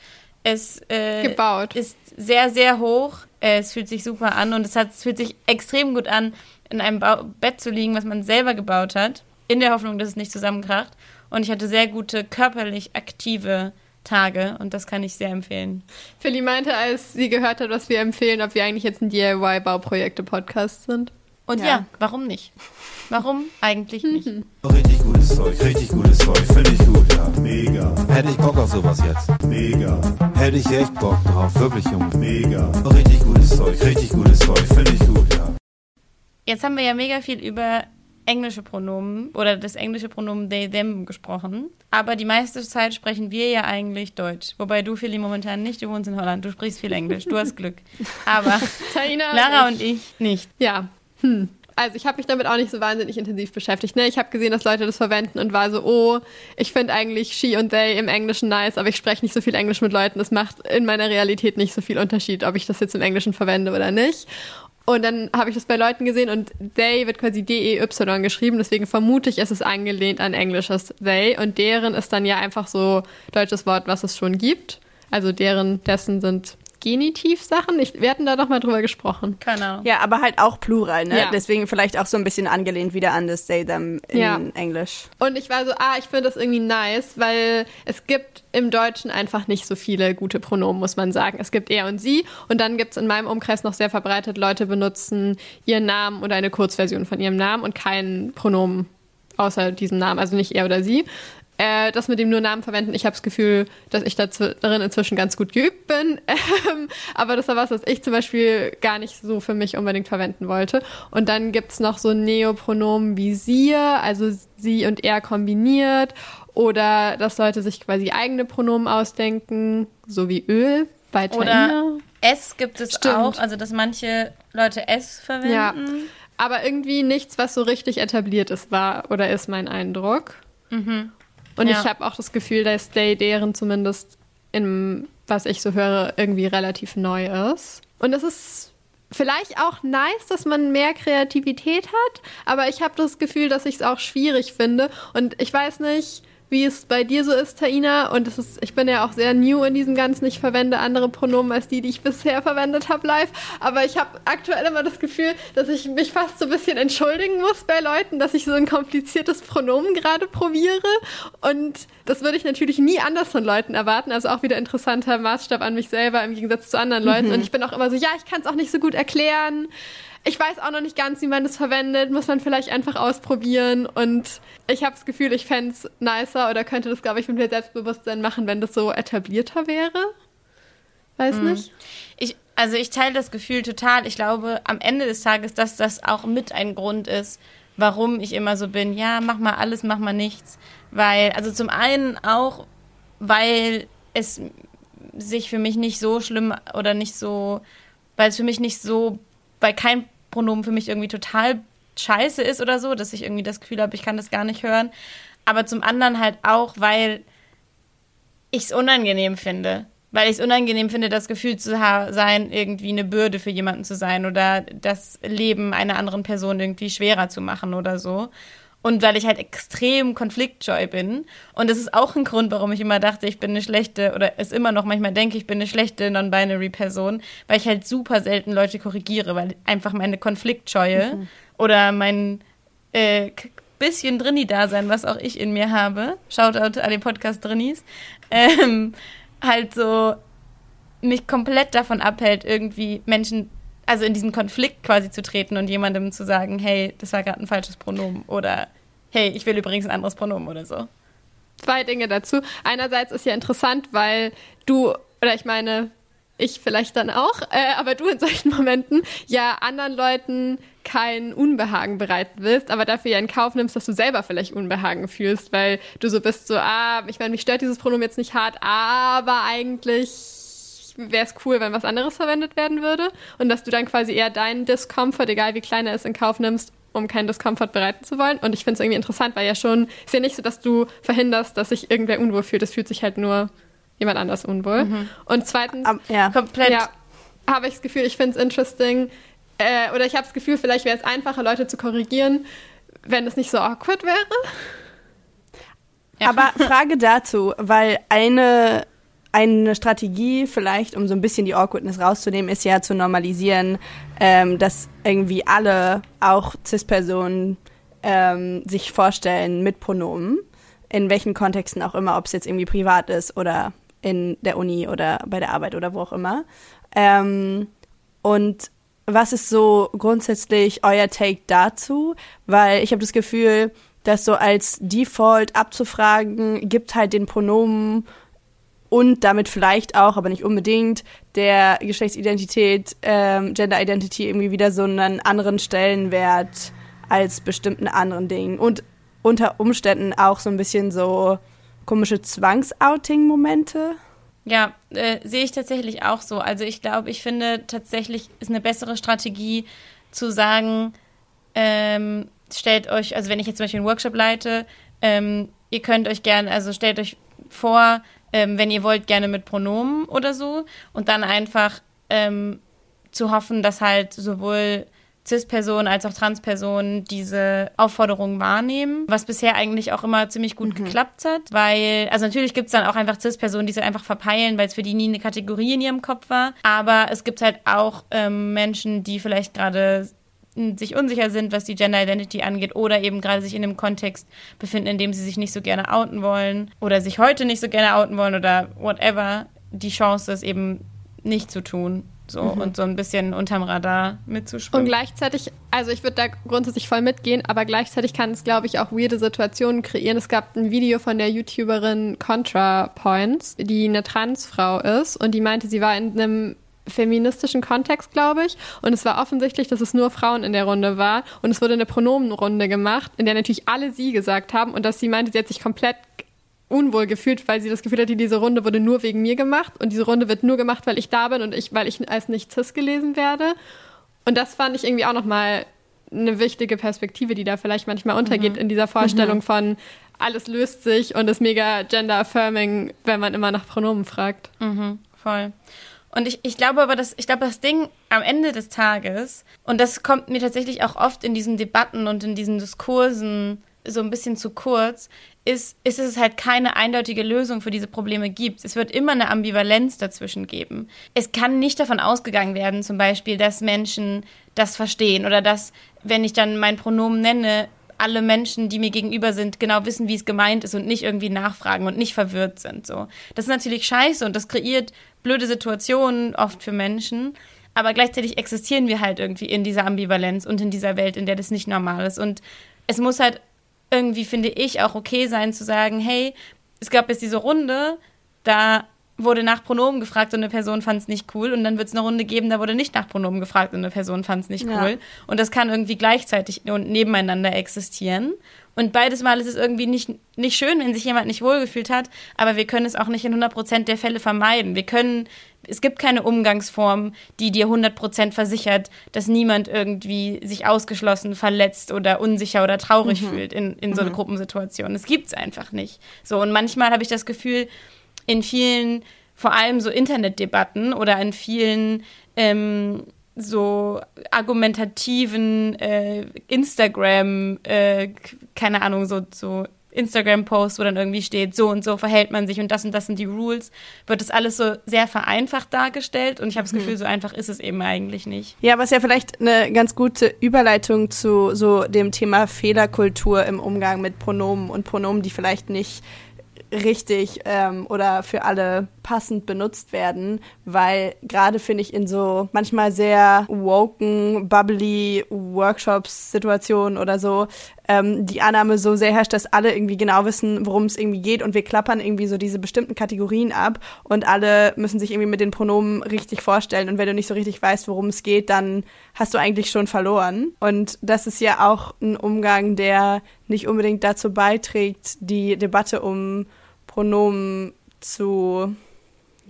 Es äh, Gebaut. ist sehr, sehr hoch. Äh, Es fühlt sich super an und es, hat, es fühlt sich extrem gut an, in einem Bau Bett zu liegen, was man selber gebaut hat, in der Hoffnung, dass es nicht zusammenkracht. Und ich hatte sehr gute körperlich aktive Tage und das kann ich sehr empfehlen. Philly meinte, als sie gehört hat, was wir empfehlen, ob wir eigentlich jetzt ein DIY-Bauprojekte-Podcast sind. Und Ja. ja. warum nicht? Warum eigentlich nicht? *laughs* Richtig gutes Zeug, richtig gutes Zeug, finde ich gut, ja. Mega. Hätte ich Bock auf sowas jetzt. Mega. Hätte ich echt Bock drauf, wirklich, Junge. Mega. Richtig gutes Zeug, richtig gutes Zeug, finde ich gut, ja. Jetzt haben wir ja mega viel über englische Pronomen oder das englische Pronomen they, them gesprochen. Aber die meiste Zeit sprechen wir ja eigentlich Deutsch. Wobei du, Philly, momentan nicht. Du wohnst in Holland. Du sprichst viel Englisch. Du hast Glück. *laughs* Aber Lara und ich nicht. Ja. Hm. Also ich habe mich damit auch nicht so wahnsinnig intensiv beschäftigt. Ne? Ich habe gesehen, dass Leute das verwenden und war so, oh, ich finde eigentlich she und they im Englischen nice, aber ich spreche nicht so viel Englisch mit Leuten. Das macht in meiner Realität nicht so viel Unterschied, ob ich das jetzt im Englischen verwende oder nicht. Und dann habe ich das bei Leuten gesehen und they wird quasi D-E-Y geschrieben, deswegen vermute ich, es ist angelehnt an englisches they und deren ist dann ja einfach so deutsches Wort, was es schon gibt. Also deren, dessen sind Genitivsachen. Ich, wir hatten da doch mal drüber gesprochen. Keine Ahnung. Ja, aber halt auch Plural, ne? Ja. Deswegen vielleicht auch so ein bisschen angelehnt wieder an das They Them in Ja. Englisch. Und ich war so, ah, ich finde das irgendwie nice, weil es gibt im Deutschen einfach nicht so viele gute Pronomen, muss man sagen. Es gibt er und sie und dann gibt es in meinem Umkreis noch sehr verbreitet, Leute benutzen ihren Namen oder eine Kurzversion von ihrem Namen und kein Pronomen außer diesem Namen, also nicht er oder sie. Äh, das mit dem nur Namen verwenden, ich habe das Gefühl, dass ich darin inzwischen ganz gut geübt bin. *laughs* Ähm, aber das war was, was ich zum Beispiel gar nicht so für mich unbedingt verwenden wollte. Und dann gibt's noch so Neopronomen wie sie, also sie und er kombiniert. Oder dass Leute sich quasi eigene Pronomen ausdenken, so wie Öl bei Oder Taina. S gibt es Stimmt. auch, also dass manche Leute S verwenden. Ja. Aber irgendwie nichts, was so richtig etabliert ist, war oder ist mein Eindruck. Und Ja. ich habe auch das Gefühl, dass der deren zumindest in was ich so höre, irgendwie relativ neu ist. Und es ist vielleicht auch nice, dass man mehr Kreativität hat, aber ich habe das Gefühl, dass ich es auch schwierig finde. Und ich weiß nicht, wie es bei dir so ist, Taina. Und es ist, ich bin ja auch sehr new in diesem Ganzen. Ich verwende andere Pronomen als die, die ich bisher verwendet habe live. Aber ich habe aktuell immer das Gefühl, dass ich mich fast so ein bisschen entschuldigen muss bei Leuten, dass ich so ein kompliziertes Pronomen gerade probiere. Und das würde ich natürlich nie anders von Leuten erwarten. Also auch wieder interessanter Maßstab an mich selber im Gegensatz zu anderen Leuten. Und ich bin auch immer so, ja, ich kann es auch nicht so gut erklären. Ich weiß auch noch nicht ganz, wie man das verwendet. Muss man vielleicht einfach ausprobieren. Und ich habe das Gefühl, ich fände es nicer oder könnte das, glaube ich, mit mehr Selbstbewusstsein machen, wenn das so etablierter wäre. Weiß nicht. Ich, also ich teile das Gefühl total. Ich glaube am Ende des Tages, dass das auch mit ein Grund ist, warum ich immer so bin, ja, mach mal alles, mach mal nichts. Weil, also zum einen auch, weil es sich für mich nicht so schlimm oder nicht so, weil es für mich nicht so, weil kein Pronomen für mich irgendwie total scheiße ist oder so, dass ich irgendwie das Gefühl habe, ich kann das gar nicht hören. Aber zum anderen halt auch, weil ich es unangenehm finde. Weil ich es unangenehm finde, das Gefühl zu sein, irgendwie eine Bürde für jemanden zu sein oder das Leben einer anderen Person irgendwie schwerer zu machen oder so. Und weil ich halt extrem konfliktscheu bin. Und das ist auch ein Grund, warum ich immer dachte, ich bin eine schlechte, oder es immer noch manchmal denke, ich bin eine schlechte Non-Binary-Person, weil ich halt super selten Leute korrigiere, weil einfach meine Konfliktscheue oder mein äh, bisschen Drinni-Dasein, was auch ich in mir habe, Shoutout an den Podcast Drinnis, ähm, halt so mich komplett davon abhält, irgendwie Menschen, also in diesen Konflikt quasi zu treten und jemandem zu sagen, hey, das war gerade ein falsches Pronomen oder hey, ich will übrigens ein anderes Pronomen oder so. zwei Dinge dazu. Einerseits ist ja interessant, weil du, oder ich meine, ich vielleicht dann auch, äh, aber du in solchen *laughs* Momenten ja anderen Leuten kein Unbehagen bereiten willst, aber dafür ja in Kauf nimmst, dass du selber vielleicht Unbehagen fühlst, weil du so bist, so, ah, ich meine, mich stört dieses Pronomen jetzt nicht hart, aber eigentlich wäre es cool, wenn was anderes verwendet werden würde und dass du dann quasi eher deinen Discomfort, egal wie klein er ist, in Kauf nimmst, um keinen Discomfort bereiten zu wollen. Und ich finde es irgendwie interessant, weil ja schon, ist ja nicht so, dass du verhinderst, dass sich irgendwer unwohl fühlt. Es fühlt sich halt nur jemand anders unwohl. Und zweitens, Am- ja. Komplett. ja, habe ich das Gefühl, ich finde es interesting, äh, oder ich habe das Gefühl, vielleicht wäre es einfacher, Leute zu korrigieren, wenn es nicht so awkward wäre. Ja. Aber Frage dazu, weil eine, eine Strategie vielleicht, um so ein bisschen die Awkwardness rauszunehmen, ist ja zu normalisieren, ähm, dass irgendwie alle, auch Cis-Personen, ähm, sich vorstellen mit Pronomen, in welchen Kontexten auch immer, ob es jetzt irgendwie privat ist oder in der Uni oder bei der Arbeit oder wo auch immer. Ähm, und was ist so grundsätzlich euer Take dazu? Weil ich habe das Gefühl, dass so als Default abzufragen, gibt halt den Pronomen und damit vielleicht auch, aber nicht unbedingt, der Geschlechtsidentität, ähm, Gender Identity irgendwie wieder so einen anderen Stellenwert als bestimmten anderen Dingen. Und unter Umständen auch so ein bisschen so komische Zwangsouting-Momente. Ja, äh, sehe ich tatsächlich auch so. Also ich glaube, ich finde tatsächlich ist eine bessere Strategie zu sagen, ähm, stellt euch, also wenn ich jetzt zum Beispiel einen Workshop leite, ähm, ihr könnt euch gerne, also stellt euch vor, ähm, wenn ihr wollt, gerne mit Pronomen oder so. Und dann einfach ähm, zu hoffen, dass halt sowohl Cis-Personen als auch Trans-Personen diese Aufforderungen wahrnehmen, was bisher eigentlich auch immer ziemlich gut geklappt hat, weil, also natürlich gibt es dann auch einfach Cis-Personen, die es halt einfach verpeilen, weil es für die nie eine Kategorie in ihrem Kopf war, aber es gibt halt auch ähm, Menschen, die vielleicht gerade sich unsicher sind, was die Gender Identity angeht oder eben gerade sich in einem Kontext befinden, in dem sie sich nicht so gerne outen wollen oder sich heute nicht so gerne outen wollen oder whatever, die Chance ist eben nicht zu tun. So und so ein bisschen unterm Radar Und mitzuschwimmen. gleichzeitig, also ich würde da grundsätzlich voll mitgehen, aber gleichzeitig kann es, glaube ich, auch weirde Situationen kreieren. Es gab ein Video von der YouTuberin ContraPoints, die eine Transfrau ist und die meinte, sie war in einem feministischen Kontext, glaube ich. Und es war offensichtlich, dass es nur Frauen in der Runde war. Und es wurde eine Pronomenrunde gemacht, in der natürlich alle sie gesagt haben und dass sie meinte, sie hat sich komplett unwohl gefühlt, weil sie das Gefühl hatte, diese Runde wurde nur wegen mir gemacht und diese Runde wird nur gemacht, weil ich da bin und ich, weil ich als nicht cis gelesen werde. Und das fand ich irgendwie auch nochmal eine wichtige Perspektive, die da vielleicht manchmal untergeht mhm. in dieser Vorstellung mhm. von alles löst sich und ist mega gender-affirming, wenn man immer nach Pronomen fragt. Mhm, voll. Und ich, ich glaube aber, dass, ich glaube, das Ding am Ende des Tages, und das kommt mir tatsächlich auch oft in diesen Debatten und in diesen Diskursen so ein bisschen zu kurz, ist, ist es halt keine eindeutige Lösung für diese Probleme gibt. Es wird immer eine Ambivalenz dazwischen geben. Es kann nicht davon ausgegangen werden, zum Beispiel, dass Menschen das verstehen oder dass, wenn ich dann mein Pronomen nenne, alle Menschen, die mir gegenüber sind, genau wissen, wie es gemeint ist und nicht irgendwie nachfragen und nicht verwirrt sind. So. Das ist natürlich scheiße und das kreiert blöde Situationen oft für Menschen. Aber gleichzeitig existieren wir halt irgendwie in dieser Ambivalenz und in dieser Welt, in der das nicht normal ist. Und es muss halt irgendwie, finde ich, auch okay sein zu sagen, hey, es gab jetzt diese Runde, da wurde nach Pronomen gefragt und eine Person fand es nicht cool und dann wird es eine Runde geben, da wurde nicht nach Pronomen gefragt und eine Person fand es nicht cool. Ja. Und das kann irgendwie gleichzeitig und nebeneinander existieren. Und beides Mal ist es irgendwie nicht, nicht schön, wenn sich jemand nicht wohlgefühlt hat, aber wir können es auch nicht in 100% der Fälle vermeiden. Wir können, es gibt keine Umgangsform, die dir 100% versichert, dass niemand irgendwie sich ausgeschlossen, verletzt oder unsicher oder traurig mhm. fühlt in, in so einer mhm. Gruppensituation. Das gibt es einfach nicht. So, und manchmal habe ich das Gefühl, in vielen, vor allem so Internetdebatten oder in vielen ähm, so argumentativen äh, Instagram, äh, keine Ahnung, so, so Instagram-Posts, wo dann irgendwie steht, so und so verhält man sich und das und das sind die Rules, wird das alles so sehr vereinfacht dargestellt und ich habe das mhm. Gefühl, so einfach ist es eben eigentlich nicht. Ja, was ja vielleicht eine ganz gute Überleitung zu so dem Thema Fehlerkultur im Umgang mit Pronomen und Pronomen, die vielleicht nicht richtig ähm, oder für alle passend benutzt werden, weil gerade finde ich in so manchmal sehr woken, bubbly Workshops, Situationen oder so, ähm, die Annahme so sehr herrscht, dass alle irgendwie genau wissen, worum es irgendwie geht und wir klappern irgendwie so diese bestimmten Kategorien ab und alle müssen sich irgendwie mit den Pronomen richtig vorstellen und wenn du nicht so richtig weißt, worum es geht, dann hast du eigentlich schon verloren. Und das ist ja auch ein Umgang, der nicht unbedingt dazu beiträgt, die Debatte um Pronomen zu,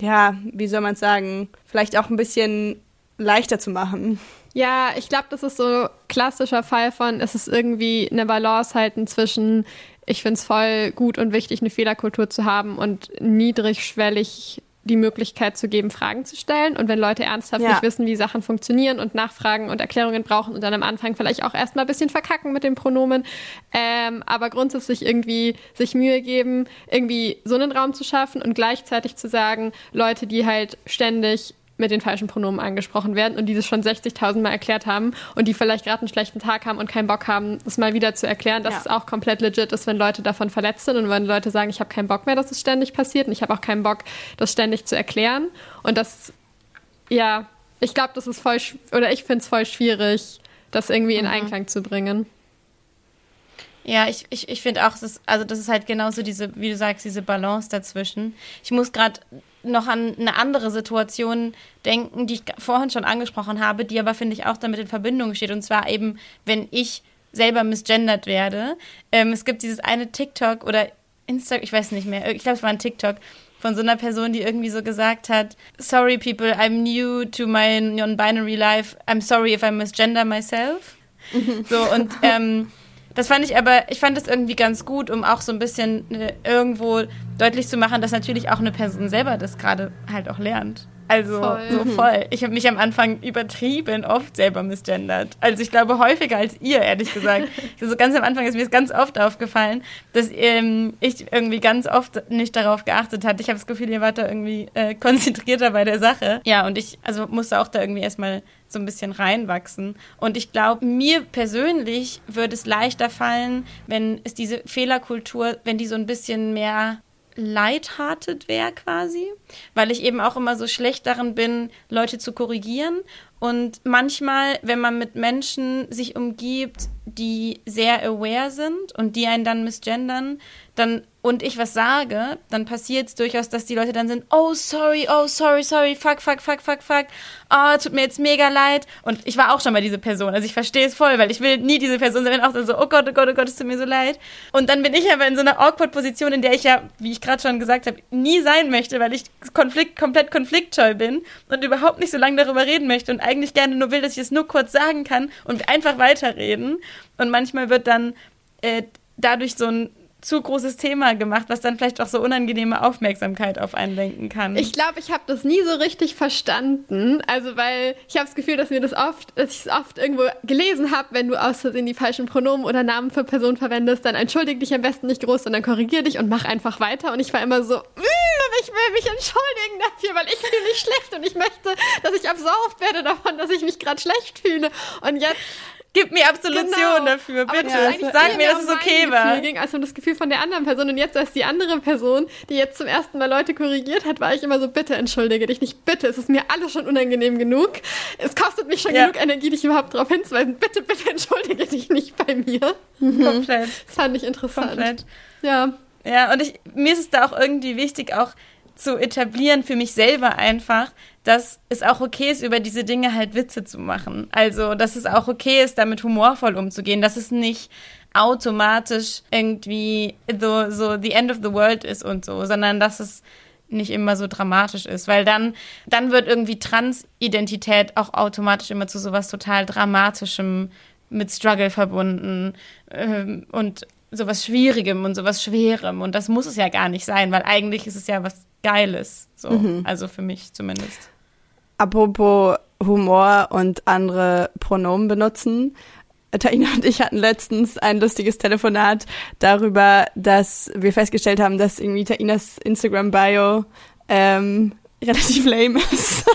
ja, wie soll man sagen, vielleicht auch ein bisschen leichter zu machen. Ja, ich glaube, das ist so klassischer Fall von, es ist irgendwie eine Balance halten zwischen, ich finde es voll gut und wichtig, eine Fehlerkultur zu haben und niedrigschwellig die Möglichkeit zu geben, Fragen zu stellen. Und wenn Leute ernsthaft ja. nicht wissen, wie Sachen funktionieren und nachfragen und Erklärungen brauchen und dann am Anfang vielleicht auch erstmal ein bisschen verkacken mit den Pronomen, ähm, aber grundsätzlich irgendwie sich Mühe geben, irgendwie so einen Raum zu schaffen und gleichzeitig zu sagen, Leute, die halt ständig mit den falschen Pronomen angesprochen werden und die das schon 60.000 Mal erklärt haben und die vielleicht gerade einen schlechten Tag haben und keinen Bock haben, das mal wieder zu erklären, dass ja. es auch komplett legit ist, wenn Leute davon verletzt sind und wenn Leute sagen, ich habe keinen Bock mehr, dass es ständig passiert und ich habe auch keinen Bock, das ständig zu erklären. Und das, ja, ich glaube, das ist voll, oder ich finde es voll schwierig, das irgendwie in mhm. Einklang zu bringen. Ja, ich, ich, ich finde auch, das ist, also das ist halt genauso diese, wie du sagst, diese Balance dazwischen. Ich muss gerade noch an eine andere Situation denken, die ich vorhin schon angesprochen habe, die aber, finde ich, auch damit in Verbindung steht. Und zwar eben, wenn ich selber misgendert werde. Ähm, es gibt dieses eine TikTok oder Instagram, ich weiß nicht mehr, ich glaube, es war ein TikTok von so einer Person, die irgendwie so gesagt hat, sorry people, I'm new to my non-binary life, I'm sorry if I misgender myself. so, und ähm, *laughs* das fand ich aber, ich fand das irgendwie ganz gut, um auch so ein bisschen äh, irgendwo deutlich zu machen, dass natürlich auch eine Person selber das gerade halt auch lernt. Also voll. so voll. Ich habe mich am Anfang übertrieben oft selber misgendert. Also ich glaube häufiger als ihr, ehrlich gesagt. *laughs* so ganz am Anfang ist mir das ganz oft aufgefallen, dass ähm, ich irgendwie ganz oft nicht darauf geachtet hatte. Ich habe das Gefühl, ihr wart da irgendwie äh, konzentrierter bei der Sache. Ja, und ich also musste auch da irgendwie erstmal so ein bisschen reinwachsen. Und ich glaube, mir persönlich würde es leichter fallen, wenn es diese Fehlerkultur, wenn die so ein bisschen mehr lighthearted wäre quasi, weil ich eben auch immer so schlecht darin bin, Leute zu korrigieren Und manchmal, wenn man mit Menschen sich umgibt, die sehr aware sind und die einen dann misgendern, dann und ich was sage, dann passiert es durchaus, dass die Leute dann sind, oh sorry, oh sorry, sorry, fuck, fuck, fuck, fuck, fuck, oh, tut mir jetzt mega leid. Und ich war auch schon mal diese Person, also ich verstehe es voll, weil ich will nie diese Person sein, wenn auch so, oh Gott, oh Gott, oh Gott, es tut mir so leid. Und dann bin ich aber in so einer awkward Position, in der ich ja, wie ich gerade schon gesagt habe, nie sein möchte, weil ich Konflikt, komplett konfliktscheu bin und überhaupt nicht so lange darüber reden möchte und eigentlich gerne nur will, dass ich es nur kurz sagen kann und einfach weiterreden. Und manchmal wird dann äh, dadurch so ein zu großes Thema gemacht, was dann vielleicht auch so unangenehme Aufmerksamkeit auf einen lenken kann. Ich glaube, ich habe das nie so richtig verstanden. Also, weil ich habe das Gefühl, dass mir das oft, dass ich es oft irgendwo gelesen habe, wenn du aus Versehen die falschen Pronomen oder Namen für Personen verwendest, dann entschuldige dich am besten nicht groß, sondern korrigier dich und mach einfach weiter. Und ich war immer so, mm, ich will mich entschuldigen dafür, weil ich fühle mich schlecht und ich möchte, dass ich absolvt werde davon, dass ich mich gerade schlecht fühle. Und jetzt Gib mir Absolution genau. dafür, bitte. Sag mir, dass es okay war. Ging, als um das Gefühl von der anderen Person. Und jetzt als die andere Person, die jetzt zum ersten Mal Leute korrigiert hat, war ich immer so, bitte entschuldige dich nicht, bitte. Es ist mir alles schon unangenehm genug. Es kostet mich schon ja. genug Energie, dich überhaupt darauf hinzuweisen. Bitte, bitte entschuldige dich nicht bei mir. Mhm. *laughs* Komplett. Das fand ich interessant. Komplett. Ja. Ja, und ich, mir ist es da auch irgendwie wichtig, auch zu etablieren für mich selber einfach, dass es auch okay ist, über diese Dinge halt Witze zu machen. Also, dass es auch okay ist, damit humorvoll umzugehen, dass es nicht automatisch irgendwie so, so the end of the world ist und so, sondern dass es nicht immer so dramatisch ist, weil dann, dann wird irgendwie Transidentität auch automatisch immer zu sowas total Dramatischem mit Struggle verbunden ähm, und sowas Schwierigem und sowas Schwerem und das muss es ja gar nicht sein, weil eigentlich ist es ja was Geiles, so, mhm. also für mich zumindest. Apropos Humor und andere Pronomen benutzen. Taina und ich hatten letztens ein lustiges Telefonat darüber, dass wir festgestellt haben, dass irgendwie Tainas Instagram-Bio ähm, *laughs* relativ lame ist.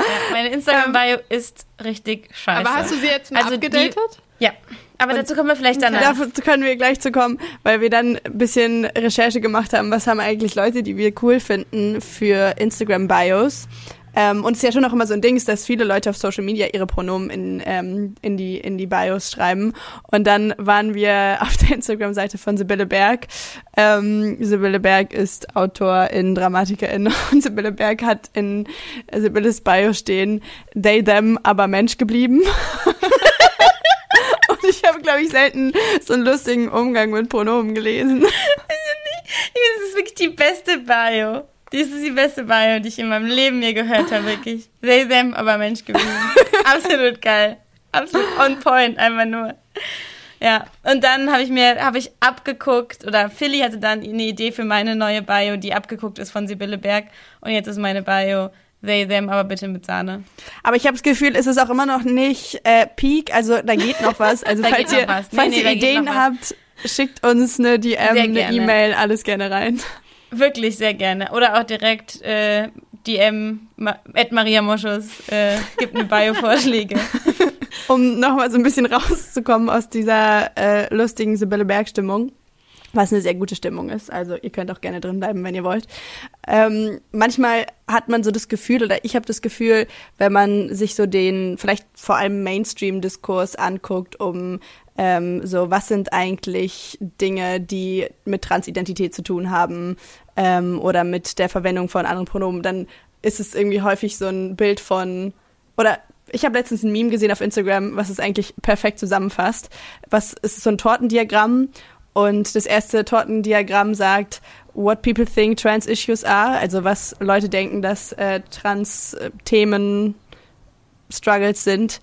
ja, meine Instagram-Bio ähm, ist richtig scheiße. Aber hast du sie jetzt mal also abgedatet? Die, ja. Aber und dazu kommen wir vielleicht danach. Dazu können wir gleich zu kommen, weil wir dann ein bisschen Recherche gemacht haben, was haben eigentlich Leute, die wir cool finden für Instagram-Bios. Ähm, und es ist ja schon auch immer so ein Ding, dass viele Leute auf Social Media ihre Pronomen in, ähm, in, die, in die Bios schreiben. Und dann waren wir *laughs* auf der Instagram-Seite von Sibylle Berg. Ähm, Sibylle Berg ist Autorin, Dramatikerin *laughs* und Sibylle Berg hat in Sibylles Bio stehen, they, them, aber Mensch geblieben. *laughs* *laughs* ich habe, glaube ich, selten so einen lustigen Umgang mit Pronomen gelesen. *laughs* Das ist wirklich die beste Bio. Das ist die beste Bio, die ich in meinem Leben mir gehört habe, wirklich. *laughs* They, them, aber Mensch geblieben. Absolut geil. Absolut on point, einfach nur. Ja, und dann habe ich mir, habe ich abgeguckt, oder Philly hatte dann eine Idee für meine neue Bio, die abgeguckt ist von Sibylle Berg. Und jetzt ist meine Bio They, them, aber bitte mit Sahne. Aber ich habe das Gefühl, es ist auch immer noch nicht äh, Peak, also da geht noch was. *laughs* Also falls ihr, nee, falls nee, ihr Ideen habt, schickt uns eine DM, eine E-Mail, alles gerne rein. Wirklich sehr gerne. Oder auch direkt äh, DM Ed Maria Moschus äh, gibt eine Bio-Vorschläge. *laughs* um nochmal so ein bisschen rauszukommen aus dieser äh, lustigen Sibylle Berg-Stimmung was eine sehr gute Stimmung ist. Also ihr könnt auch gerne drin bleiben, wenn ihr wollt. Ähm, manchmal hat man so das Gefühl, oder ich habe das Gefühl, wenn man sich so den vielleicht vor allem Mainstream-Diskurs anguckt, um ähm, so, was sind eigentlich Dinge, die mit Transidentität zu tun haben ähm, oder mit der Verwendung von anderen Pronomen, dann ist es irgendwie häufig so ein Bild von, oder ich habe letztens ein Meme gesehen auf Instagram, was es eigentlich perfekt zusammenfasst. Was ist so ein Tortendiagramm und das erste Tortendiagramm sagt, what people think trans issues are, also was Leute denken, dass äh, Trans-Themen Struggles sind.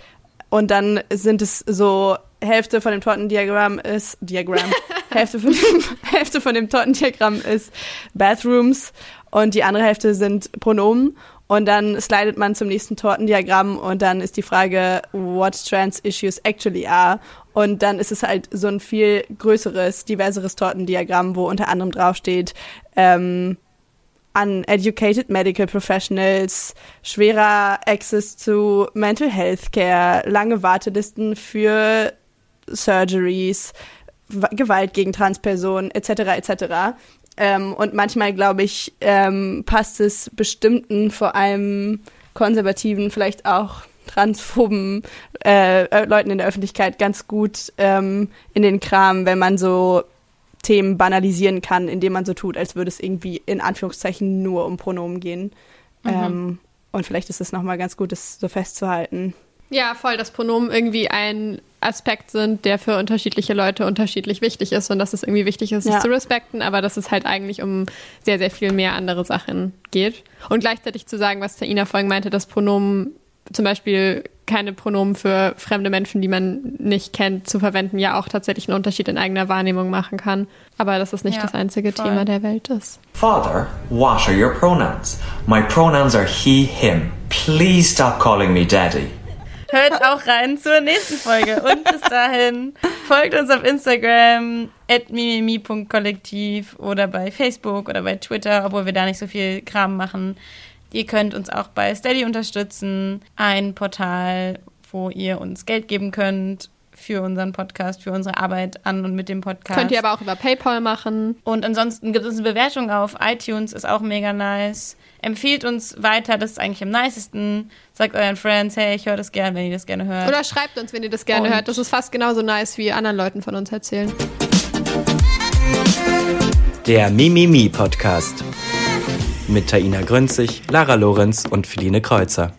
Und dann sind es so Hälfte von dem Tortendiagramm ist Diagramm. *laughs* Hälfte von dem, Hälfte von dem Tortendiagramm ist Bathrooms und die andere Hälfte sind Pronomen. Und dann slidet man zum nächsten Tortendiagramm und dann ist die Frage, what trans issues actually are. Und dann ist es halt so ein viel größeres, diverseres Tortendiagramm, wo unter anderem draufsteht, ähm, uneducated medical professionals, schwerer Access zu Mental Health Care, lange Wartelisten für Surgeries, Gewalt gegen Transpersonen etc. etc. Ähm, und manchmal, glaube ich, ähm, passt es bestimmten, vor allem konservativen, vielleicht auch transphoben äh, äh, Leuten in der Öffentlichkeit ganz gut ähm, in den Kram, wenn man so Themen banalisieren kann, indem man so tut, als würde es irgendwie in Anführungszeichen nur um Pronomen gehen. Mhm. Ähm, und vielleicht ist es nochmal ganz gut, das so festzuhalten. Ja, voll, dass Pronomen irgendwie ein Aspekt sind, der für unterschiedliche Leute unterschiedlich wichtig ist und dass es irgendwie wichtig ist, ja. es zu respekten, aber dass es halt eigentlich um sehr, sehr viel mehr andere Sachen geht. Und gleichzeitig zu sagen, was Taina vorhin meinte, dass Pronomen zum Beispiel keine Pronomen für fremde Menschen, die man nicht kennt, zu verwenden, ja auch tatsächlich einen Unterschied in eigener Wahrnehmung machen kann. Aber dass es nicht ja, das einzige voll. Thema der Welt ist. Father, what are your pronouns? My pronouns are he, him. Please stop calling me daddy. Hört auch rein zur nächsten Folge. Und bis dahin folgt uns auf Instagram at mimimi.kollektiv oder bei Facebook oder bei Twitter, obwohl wir da nicht so viel Kram machen. Ihr könnt uns auch bei Steady unterstützen, ein Portal, wo ihr uns Geld geben könnt für unseren Podcast, für unsere Arbeit an und mit dem Podcast. Könnt ihr aber auch über PayPal machen. Und ansonsten gibt es eine Bewertung auf iTunes, ist auch mega nice. Empfiehlt uns weiter, das ist eigentlich am nicesten. Sagt euren Friends, hey, ich höre das gerne, wenn ihr das gerne hört. Oder schreibt uns, wenn ihr das gerne und hört. Das ist fast genauso nice, wie anderen Leuten von uns erzählen. Der Mimimi Podcast mit Taina Grünzig, Lara Lorenz und Feline Kreuzer.